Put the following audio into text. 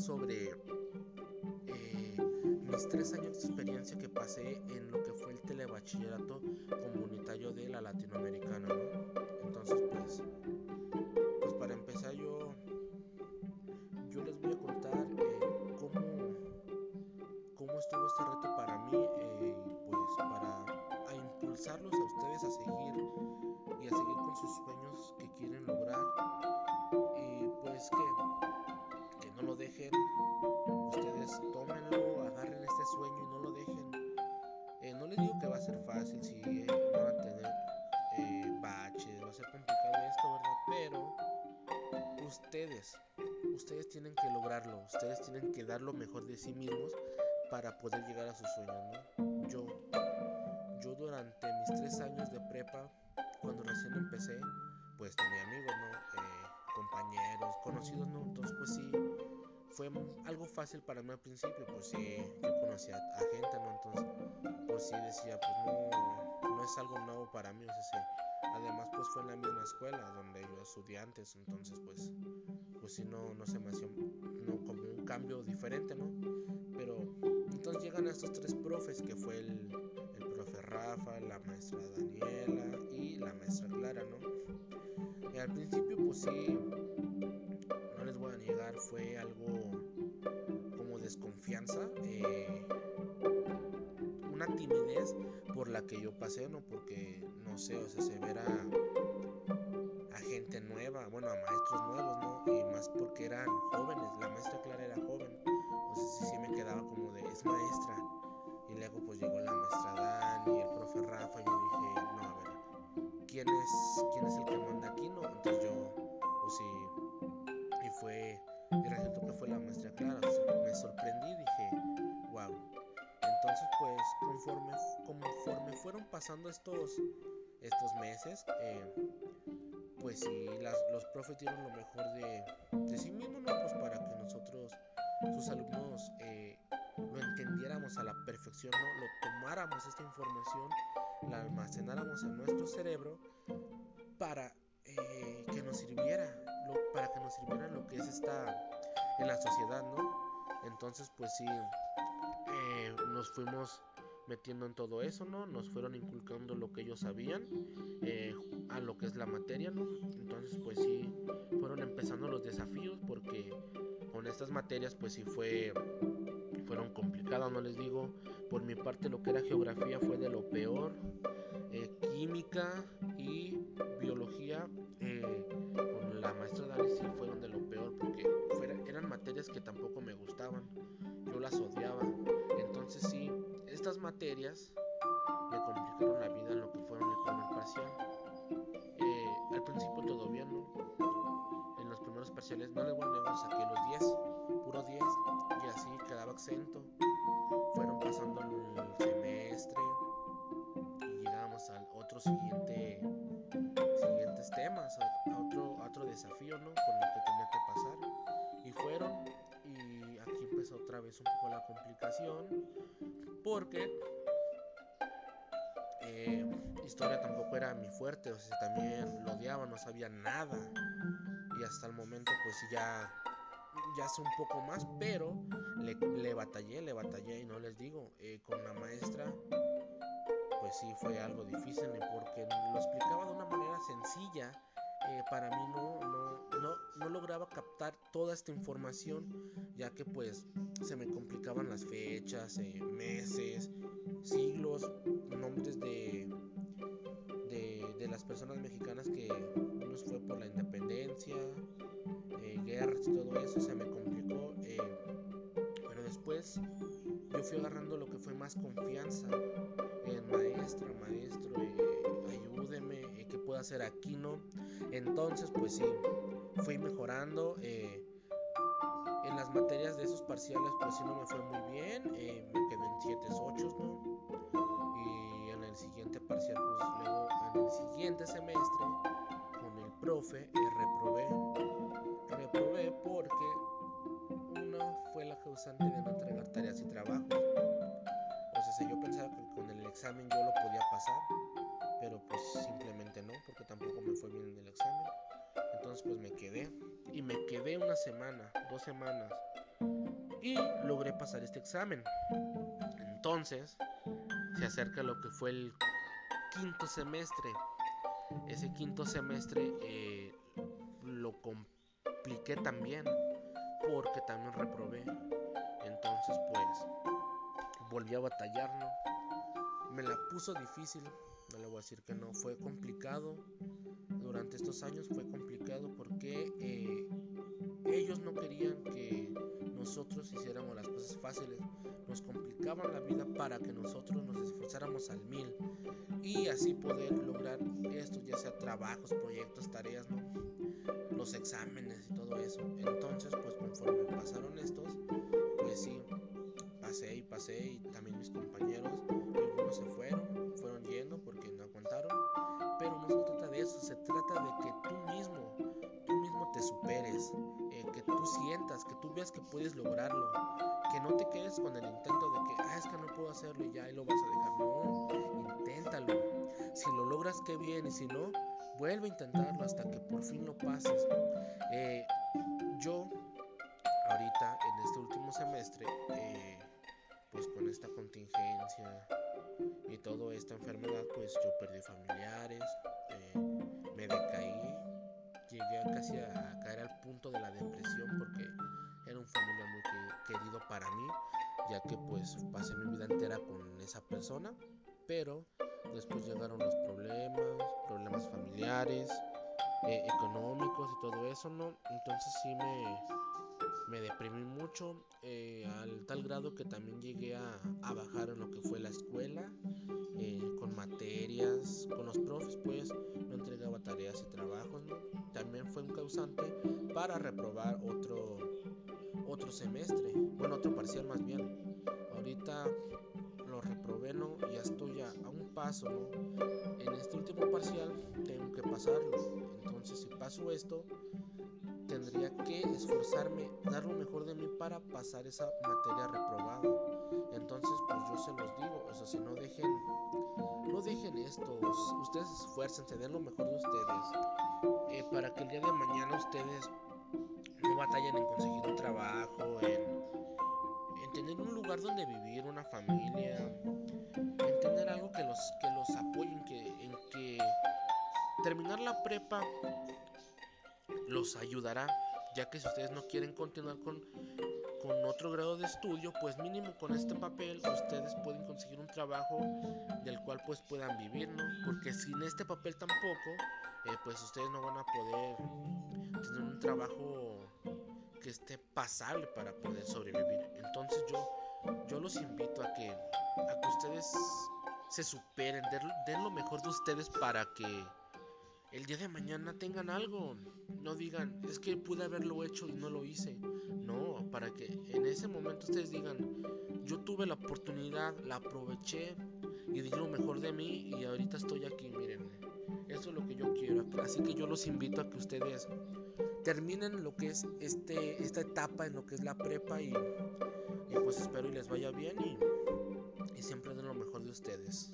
sobre eh, mis tres años de experiencia que pasé en lo que fue el telebachillerato comunitario de la latinoamericana, ¿no? Entonces, pues, pues para empezar yo, yo les voy a contar eh, cómo, cómo estuvo este reto para mí, eh, pues para a impulsarlos a ustedes a seguir y a seguir con sus sueños que quieren lograr y pues que, dejen, ustedes tómenlo, agarren este sueño y no lo dejen. Eh, no les digo que va a ser fácil si eh, van a tener eh, baches, va a ser complicado esto, ¿verdad? Pero ustedes, ustedes tienen que lograrlo, ustedes tienen que dar lo mejor de sí mismos para poder llegar a sus sueños, ¿no? Yo, yo durante mis tres años de prepa, cuando recién empecé, pues tenía amigos, ¿no? Compañeros, conocidos, ¿no? Entonces, pues sí, fue algo fácil para mí al principio, pues sí, yo conocía a gente, ¿no? Entonces, pues sí decía, pues no, no es algo nuevo para mí, o sea. Además, pues fue en la misma escuela donde yo estudié antes, entonces, pues, pues sí, no, no se me hacía no, como un cambio diferente, ¿no? Pero entonces llegan estos tres profes, que fue el, el profe Rafa, la maestra Daniela y la maestra Clara, ¿no? Y al principio, pues sí, desconfianza, eh, una timidez por la que yo pasé, ¿no? Porque, no sé, o sea, se verá a gente nueva, bueno, a maestros nuevos, ¿no? Y más porque eran jóvenes, la pasando estos, estos meses, eh, pues sí, las, los profes dieron lo mejor de, de sí mismos, ¿no? Pues para que nosotros, sus alumnos, eh, lo entendiéramos a la perfección, ¿no? Lo tomáramos esta información, la almacenáramos en nuestro cerebro para eh, que nos sirviera, lo, para que nos sirviera lo que es esta en la sociedad, ¿no? Entonces, pues sí, nos fuimos metiendo en todo eso, ¿no? Nos fueron inculcando lo que ellos sabían eh, a lo que es la materia, ¿no? Entonces, pues sí, fueron empezando los desafíos porque con estas materias, pues sí fue fueron complicadas, no les digo. Por mi parte, lo que era geografía fue de lo peor. No a negar, saqué los 10, puro 10, y así quedaba exento. Fueron pasando el semestre y llegamos al otro siguiente, siguientes temas, a, otro, otro desafío, ¿no? Por el que tenía que pasar. Y fueron, y aquí empezó otra vez un poco la complicación, porque eh, historia tampoco era mi fuerte, o sea, también lo odiaba, no sabía nada. Y hasta el momento pues ya ya sé un poco más, pero le, batallé, le batallé y no les digo, eh, con la maestra pues sí fue algo difícil porque lo explicaba de una manera sencilla. Eh, para mí no, no, no, no lograba captar toda esta información ya que pues se me complicaban las fechas, eh, meses, siglos, nombres de, de, de, las personas mexicanas que unos fue por la independencia, eh, guerras y todo eso, se me complicó. Eh, pero después yo fui agarrando lo que fue más confianza en maestro, maestro, eh, ayúdeme, ¿qué puedo hacer aquí, no? Entonces, pues sí, fui mejorando. En las materias de esos parciales, pues sí, no me fue muy bien. Me quedé en 7, 8, ¿no? Y en el siguiente parcial, pues luego, en el siguiente semestre, profe, reprobé. Reprobé porque uno fue la causante de no entregar tareas y trabajos. O sea, yo pensaba que con el examen yo lo podía pasar, pero pues simplemente no, porque tampoco me fue bien en el examen. Entonces pues me quedé y me quedé una semana, dos semanas y logré pasar este examen. Entonces, se acerca lo que fue el quinto semestre. Ese quinto semestre eh, lo compliqué también porque también reprobé. Entonces, pues, volví a batallar, ¿no? Me la puso difícil, no le voy a decir que no, fue complicado. Durante estos años fue complicado porque eh, ellos no querían que nosotros hiciéramos las cosas fáciles, nos complicaban la vida para que nosotros nos esforzáramos al mil y así poder lograr esto, ya sea trabajos, proyectos, tareas, ¿no? los exámenes y todo eso. Entonces, pues conforme pasaron estos, pues sí, pasé y pasé y también mis compañeros, algunos se fueron, fueron yendo porque no aguantaron, pero no se trata de eso, se trata de que tú mismo, tú mismo te superes, que tú sientas, que tú veas que puedes lograrlo, que no te quedes con el intento de que, ah, es que no puedo hacerlo y ya y lo vas a dejar, no, inténtalo, si lo logras, qué bien, y si no, vuelve a intentarlo hasta que por fin lo pases. Eh, yo, ahorita, en este último semestre, eh, pues con esta contingencia y toda esta enfermedad, pues yo perdí familiares, eh, me decaí, llegué casi a, punto de la depresión porque era un familiar muy querido para mí, ya que pues pasé mi vida entera con esa persona, pero después llegaron los problemas, problemas familiares, eh, económicos y todo eso, ¿no? Entonces sí me, mucho eh, al tal grado que también llegué a, bajar en lo que fue la escuela eh, con materias con los profes pues no entregaba tareas y trabajos también fue un causante para reprobar otro otro semestre bueno otro parcial más bien. Ahorita paso en este último parcial tengo que pasarlo entonces si paso esto tendría que esforzarme, dar lo mejor de mí para pasar esa materia reprobada. Entonces, pues yo se los digo, o sea, si no dejen, no dejen esto, ustedes esfuércense, den lo mejor de ustedes, eh, para que el día de mañana ustedes no batallen en conseguir un trabajo, en, tener un lugar donde vivir, una familia, terminar la prepa los ayudará, ya que si ustedes no quieren continuar con, con otro grado de estudio, pues mínimo con este papel ustedes pueden conseguir un trabajo del cual pues puedan vivir, ¿no? Porque sin este papel tampoco, eh, pues ustedes no van a poder tener un trabajo que esté pasable para poder sobrevivir. Entonces yo, yo los invito a que, a que ustedes se superen, den lo mejor de ustedes para que el día de mañana tengan algo. No digan, es que pude haberlo hecho y no lo hice. No, para que en ese momento ustedes digan, yo tuve la oportunidad, la aproveché y di lo mejor de mí y ahorita estoy aquí, miren. Eso es lo que yo quiero. Así que yo los invito a que ustedes terminen lo que es este, esta etapa en lo que es la prepa y, pues espero y les vaya bien y, y siempre den lo mejor de ustedes.